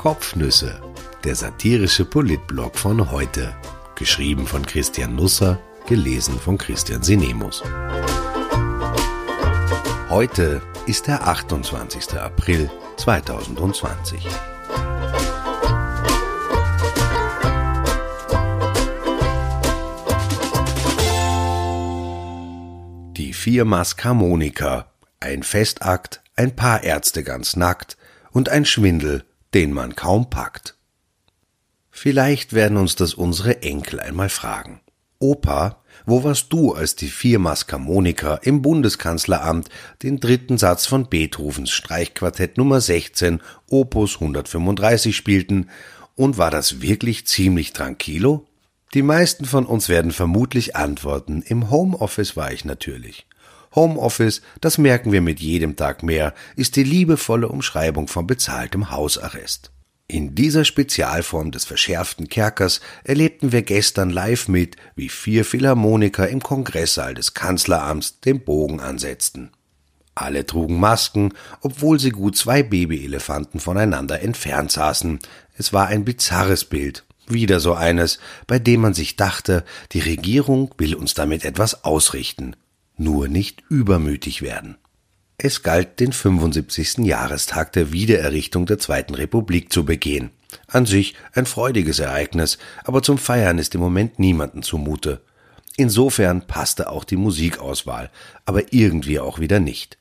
Kopfnüsse, der satirische Politblog von heute. Geschrieben von Christian Nusser, gelesen von Christian Sinemus. Heute ist der 28. April 2020. Die vier Maskharmoniker, ein Festakt, ein paar Ärzte ganz nackt und ein Schwindel, den man kaum packt. Vielleicht werden uns das unsere Enkel einmal fragen. Opa, wo warst du, als die vier Maskharmoniker im Bundeskanzleramt den dritten Satz von Beethovens Streichquartett Nummer 16, Opus 135 spielten, und war das wirklich ziemlich tranquilo? Die meisten von uns werden vermutlich antworten, im Homeoffice war ich natürlich. Homeoffice, das merken wir mit jedem Tag mehr, ist die liebevolle Umschreibung von bezahltem Hausarrest. In dieser Spezialform des verschärften Kerkers erlebten wir gestern live mit, wie vier Philharmoniker im Kongresssaal des Kanzleramts den Bogen ansetzten. Alle trugen Masken, obwohl sie gut zwei Babyelefanten voneinander entfernt saßen. Es war ein bizarres Bild, wieder so eines, bei dem man sich dachte, die Regierung will uns damit etwas ausrichten, nur nicht übermütig werden. Es galt, den 75. Jahrestag der Wiedererrichtung der Zweiten Republik zu begehen. An sich ein freudiges Ereignis, aber zum Feiern ist im Moment niemanden zumute. Insofern passte auch die Musikauswahl, aber irgendwie auch wieder nicht.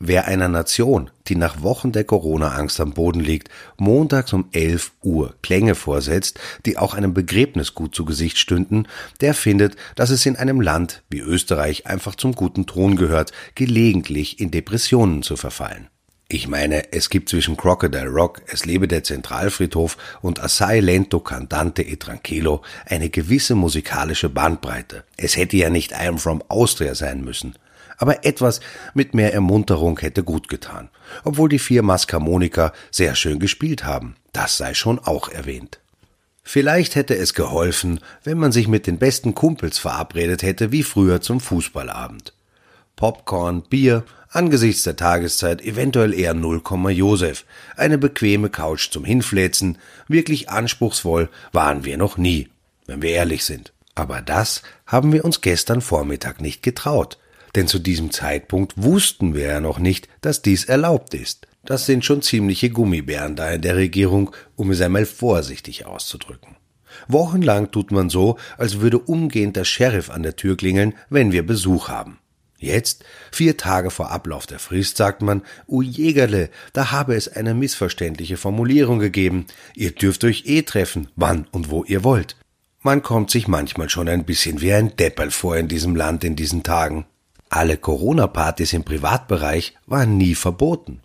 Wer einer Nation, die nach Wochen der Corona-Angst am Boden liegt, montags um 11 Uhr Klänge vorsetzt, die auch einem Begräbnis gut zu Gesicht stünden, der findet, dass es in einem Land wie Österreich einfach zum guten Ton gehört, gelegentlich in Depressionen zu verfallen. Ich meine, es gibt zwischen Crocodile Rock, Es lebe der Zentralfriedhof und Assai Lento Cantante e Tranquilo eine gewisse musikalische Bandbreite. Es hätte ja nicht I am from Austria sein müssen aber etwas mit mehr Ermunterung hätte gut getan, obwohl die vier Maskharmoniker sehr schön gespielt haben, das sei schon auch erwähnt. Vielleicht hätte es geholfen, wenn man sich mit den besten Kumpels verabredet hätte wie früher zum Fußballabend. Popcorn, Bier, angesichts der Tageszeit eventuell eher 0, Josef, eine bequeme Couch zum Hinfläzen, wirklich anspruchsvoll waren wir noch nie, wenn wir ehrlich sind. Aber das haben wir uns gestern Vormittag nicht getraut denn zu diesem Zeitpunkt wussten wir ja noch nicht, dass dies erlaubt ist. Das sind schon ziemliche Gummibären da in der Regierung, um es einmal vorsichtig auszudrücken. Wochenlang tut man so, als würde umgehend der Sheriff an der Tür klingeln, wenn wir Besuch haben. Jetzt, vier Tage vor Ablauf der Frist, sagt man, U Jägerle, da habe es eine missverständliche Formulierung gegeben. Ihr dürft euch eh treffen, wann und wo ihr wollt. Man kommt sich manchmal schon ein bisschen wie ein Depperl vor in diesem Land in diesen Tagen. Alle Corona-Partys im Privatbereich waren nie verboten.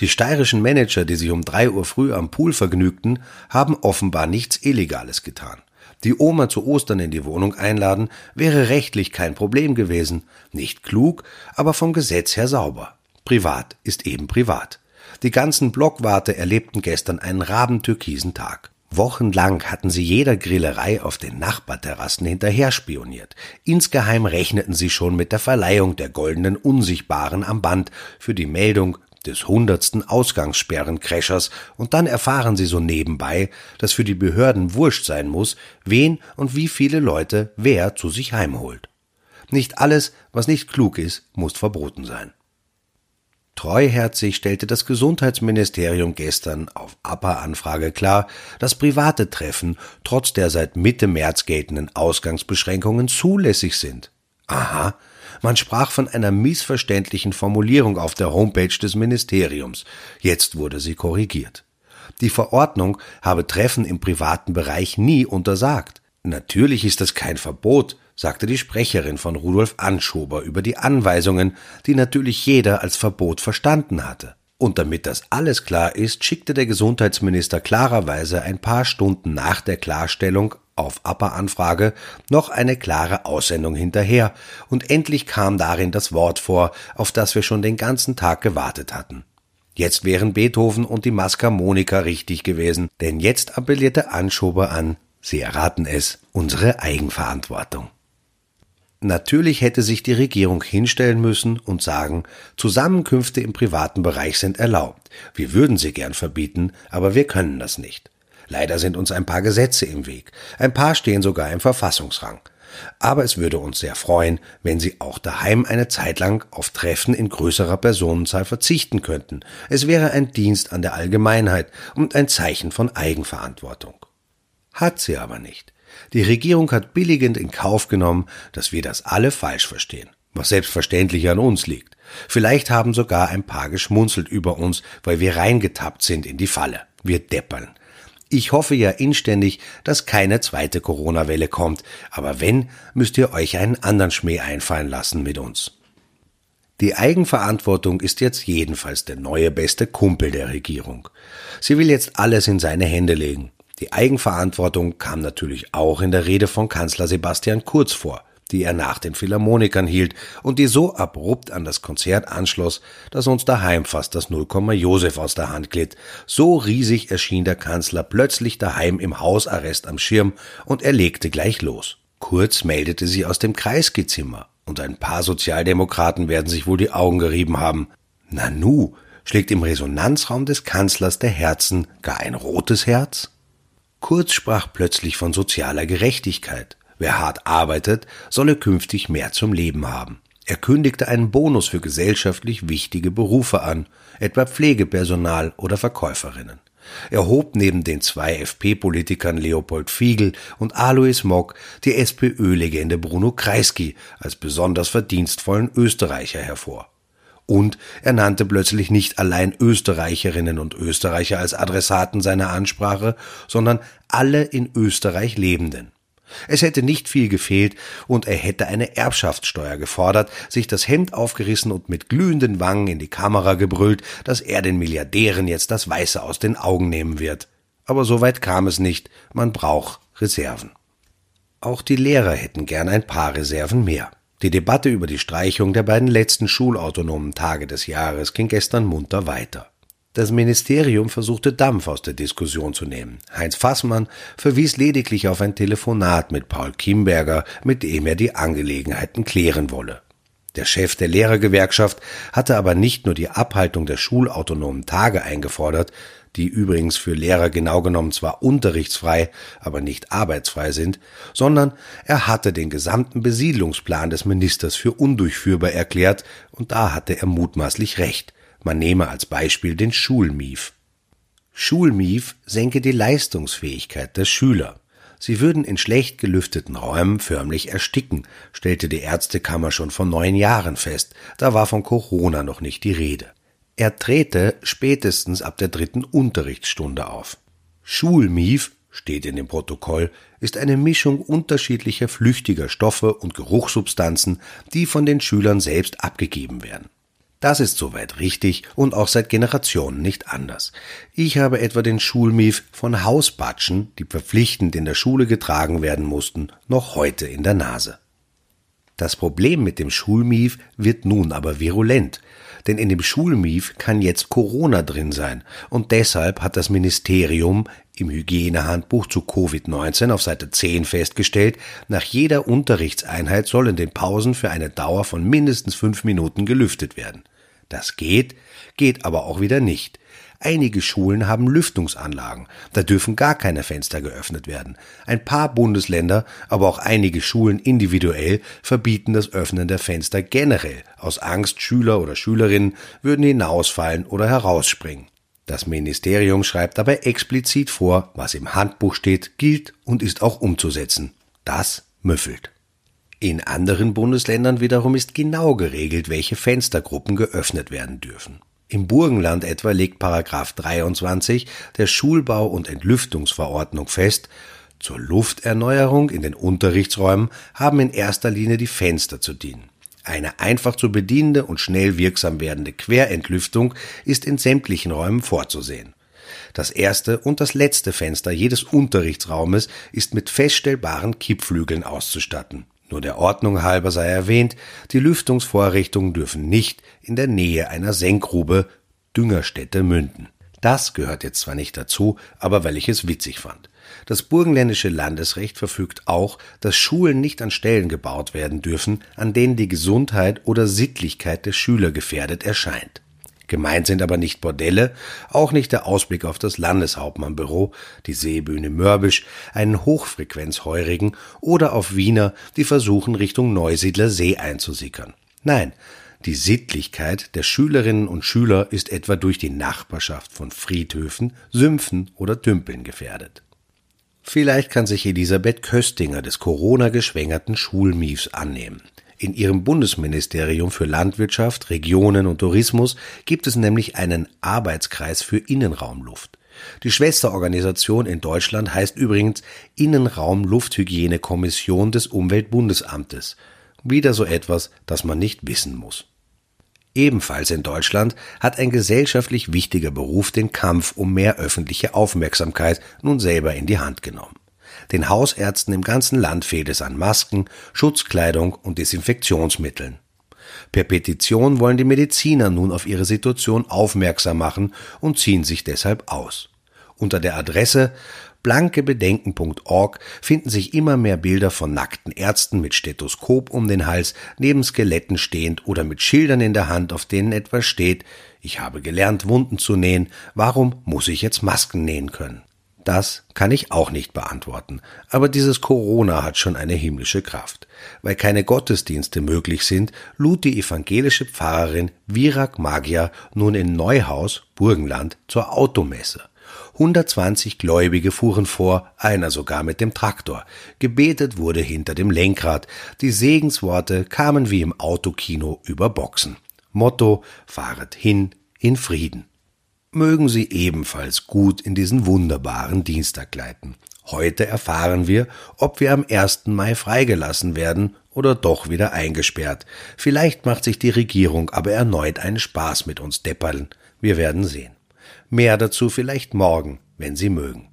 Die steirischen Manager, die sich um drei Uhr früh am Pool vergnügten, haben offenbar nichts Illegales getan. Die Oma zu Ostern in die Wohnung einladen, wäre rechtlich kein Problem gewesen. Nicht klug, aber vom Gesetz her sauber. Privat ist eben privat. Die ganzen Blockwarte erlebten gestern einen rabentürkisen Tag. Wochenlang hatten sie jeder Grillerei auf den Nachbarterrassen hinterher spioniert. Insgeheim rechneten sie schon mit der Verleihung der goldenen Unsichtbaren am Band für die Meldung des hundertsten Ausgangssperrencrashers und dann erfahren sie so nebenbei, dass für die Behörden wurscht sein muss, wen und wie viele Leute wer zu sich heimholt. Nicht alles, was nicht klug ist, muss verboten sein. Treuherzig stellte das Gesundheitsministerium gestern auf APA-Anfrage klar, dass private Treffen trotz der seit Mitte März geltenden Ausgangsbeschränkungen zulässig sind. Aha, man sprach von einer missverständlichen Formulierung auf der Homepage des Ministeriums. Jetzt wurde sie korrigiert. Die Verordnung habe Treffen im privaten Bereich nie untersagt. Natürlich ist das kein Verbot, sagte die Sprecherin von Rudolf Anschober über die Anweisungen, die natürlich jeder als Verbot verstanden hatte. Und damit das alles klar ist, schickte der Gesundheitsminister klarerweise ein paar Stunden nach der Klarstellung auf APA-Anfrage noch eine klare Aussendung hinterher, und endlich kam darin das Wort vor, auf das wir schon den ganzen Tag gewartet hatten. Jetzt wären Beethoven und die Maskharmonika richtig gewesen, denn jetzt appellierte Anschober an, Sie erraten es, unsere Eigenverantwortung. Natürlich hätte sich die Regierung hinstellen müssen und sagen, Zusammenkünfte im privaten Bereich sind erlaubt. Wir würden sie gern verbieten, aber wir können das nicht. Leider sind uns ein paar Gesetze im Weg. Ein paar stehen sogar im Verfassungsrang. Aber es würde uns sehr freuen, wenn Sie auch daheim eine Zeit lang auf Treffen in größerer Personenzahl verzichten könnten. Es wäre ein Dienst an der Allgemeinheit und ein Zeichen von Eigenverantwortung. Hat sie aber nicht. Die Regierung hat billigend in Kauf genommen, dass wir das alle falsch verstehen, was selbstverständlich an uns liegt. Vielleicht haben sogar ein paar geschmunzelt über uns, weil wir reingetappt sind in die Falle. Wir deppern. Ich hoffe ja inständig, dass keine zweite Corona-Welle kommt, aber wenn, müsst ihr euch einen anderen Schmäh einfallen lassen mit uns. Die Eigenverantwortung ist jetzt jedenfalls der neue beste Kumpel der Regierung. Sie will jetzt alles in seine Hände legen. Die Eigenverantwortung kam natürlich auch in der Rede von Kanzler Sebastian Kurz vor, die er nach den Philharmonikern hielt und die so abrupt an das Konzert anschloss, dass uns daheim fast das Nullkomma Josef aus der Hand glitt. So riesig erschien der Kanzler plötzlich daheim im Hausarrest am Schirm und er legte gleich los. Kurz meldete sie aus dem Kreisgezimmer und ein paar Sozialdemokraten werden sich wohl die Augen gerieben haben. Nanu, schlägt im Resonanzraum des Kanzlers der Herzen gar ein rotes Herz? Kurz sprach plötzlich von sozialer Gerechtigkeit. Wer hart arbeitet, solle künftig mehr zum Leben haben. Er kündigte einen Bonus für gesellschaftlich wichtige Berufe an, etwa Pflegepersonal oder Verkäuferinnen. Er hob neben den zwei FP-Politikern Leopold Fiegel und Alois Mock die SPÖ-Legende Bruno Kreisky als besonders verdienstvollen Österreicher hervor. Und er nannte plötzlich nicht allein Österreicherinnen und Österreicher als Adressaten seiner Ansprache, sondern alle in Österreich Lebenden. Es hätte nicht viel gefehlt, und er hätte eine Erbschaftssteuer gefordert, sich das Hemd aufgerissen und mit glühenden Wangen in die Kamera gebrüllt, dass er den Milliardären jetzt das Weiße aus den Augen nehmen wird. Aber so weit kam es nicht, man braucht Reserven. Auch die Lehrer hätten gern ein paar Reserven mehr. Die Debatte über die Streichung der beiden letzten schulautonomen Tage des Jahres ging gestern munter weiter. Das Ministerium versuchte Dampf aus der Diskussion zu nehmen. Heinz Fassmann verwies lediglich auf ein Telefonat mit Paul Kimberger, mit dem er die Angelegenheiten klären wolle. Der Chef der Lehrergewerkschaft hatte aber nicht nur die Abhaltung der schulautonomen Tage eingefordert, die übrigens für Lehrer genau genommen zwar unterrichtsfrei, aber nicht arbeitsfrei sind, sondern er hatte den gesamten Besiedlungsplan des Ministers für undurchführbar erklärt, und da hatte er mutmaßlich recht. Man nehme als Beispiel den Schulmief. Schulmief senke die Leistungsfähigkeit der Schüler. Sie würden in schlecht gelüfteten Räumen förmlich ersticken, stellte die Ärztekammer schon vor neun Jahren fest, da war von Corona noch nicht die Rede. Er trete spätestens ab der dritten Unterrichtsstunde auf. Schulmief, steht in dem Protokoll, ist eine Mischung unterschiedlicher flüchtiger Stoffe und Geruchssubstanzen, die von den Schülern selbst abgegeben werden. Das ist soweit richtig und auch seit Generationen nicht anders. Ich habe etwa den Schulmief von Hausbatschen, die verpflichtend in der Schule getragen werden mussten, noch heute in der Nase. Das Problem mit dem Schulmief wird nun aber virulent, denn in dem Schulmief kann jetzt Corona drin sein und deshalb hat das Ministerium im Hygienehandbuch zu Covid-19 auf Seite 10 festgestellt, nach jeder Unterrichtseinheit soll in den Pausen für eine Dauer von mindestens fünf Minuten gelüftet werden. Das geht, geht aber auch wieder nicht. Einige Schulen haben Lüftungsanlagen, da dürfen gar keine Fenster geöffnet werden. Ein paar Bundesländer, aber auch einige Schulen individuell verbieten das Öffnen der Fenster generell, aus Angst, Schüler oder Schülerinnen würden hinausfallen oder herausspringen. Das Ministerium schreibt dabei explizit vor, was im Handbuch steht, gilt und ist auch umzusetzen. Das müffelt. In anderen Bundesländern wiederum ist genau geregelt, welche Fenstergruppen geöffnet werden dürfen. Im Burgenland etwa legt Paragraph 23 der Schulbau- und Entlüftungsverordnung fest, zur Lufterneuerung in den Unterrichtsräumen haben in erster Linie die Fenster zu dienen. Eine einfach zu bedienende und schnell wirksam werdende Querentlüftung ist in sämtlichen Räumen vorzusehen. Das erste und das letzte Fenster jedes Unterrichtsraumes ist mit feststellbaren Kippflügeln auszustatten. Nur der Ordnung halber sei erwähnt, die Lüftungsvorrichtungen dürfen nicht in der Nähe einer Senkgrube Düngerstätte münden. Das gehört jetzt zwar nicht dazu, aber weil ich es witzig fand. Das burgenländische Landesrecht verfügt auch, dass Schulen nicht an Stellen gebaut werden dürfen, an denen die Gesundheit oder Sittlichkeit der Schüler gefährdet erscheint. Gemeint sind aber nicht Bordelle, auch nicht der Ausblick auf das Landeshauptmannbüro, die Seebühne Mörbisch, einen Hochfrequenzheurigen oder auf Wiener, die versuchen Richtung Neusiedler See einzusickern. Nein, die Sittlichkeit der Schülerinnen und Schüler ist etwa durch die Nachbarschaft von Friedhöfen, Sümpfen oder Tümpeln gefährdet. Vielleicht kann sich Elisabeth Köstinger des Corona-geschwängerten Schulmiefs annehmen. In ihrem Bundesministerium für Landwirtschaft, Regionen und Tourismus gibt es nämlich einen Arbeitskreis für Innenraumluft. Die Schwesterorganisation in Deutschland heißt übrigens Innenraumlufthygienekommission des Umweltbundesamtes. Wieder so etwas, das man nicht wissen muss. Ebenfalls in Deutschland hat ein gesellschaftlich wichtiger Beruf den Kampf um mehr öffentliche Aufmerksamkeit nun selber in die Hand genommen. Den Hausärzten im ganzen Land fehlt es an Masken, Schutzkleidung und Desinfektionsmitteln. Per Petition wollen die Mediziner nun auf ihre Situation aufmerksam machen und ziehen sich deshalb aus. Unter der Adresse blankebedenken.org finden sich immer mehr Bilder von nackten Ärzten mit Stethoskop um den Hals, neben Skeletten stehend oder mit Schildern in der Hand, auf denen etwas steht, ich habe gelernt, Wunden zu nähen, warum muss ich jetzt Masken nähen können? Das kann ich auch nicht beantworten, aber dieses Corona hat schon eine himmlische Kraft. Weil keine Gottesdienste möglich sind, lud die evangelische Pfarrerin Virak Magia nun in Neuhaus, Burgenland, zur Automesse. 120 Gläubige fuhren vor, einer sogar mit dem Traktor. Gebetet wurde hinter dem Lenkrad. Die Segensworte kamen wie im Autokino über Boxen. Motto: Fahret hin in Frieden. Mögen Sie ebenfalls gut in diesen wunderbaren Dienstag gleiten. Heute erfahren wir, ob wir am 1. Mai freigelassen werden oder doch wieder eingesperrt. Vielleicht macht sich die Regierung aber erneut einen Spaß mit uns Depperlen. Wir werden sehen. Mehr dazu vielleicht morgen, wenn Sie mögen.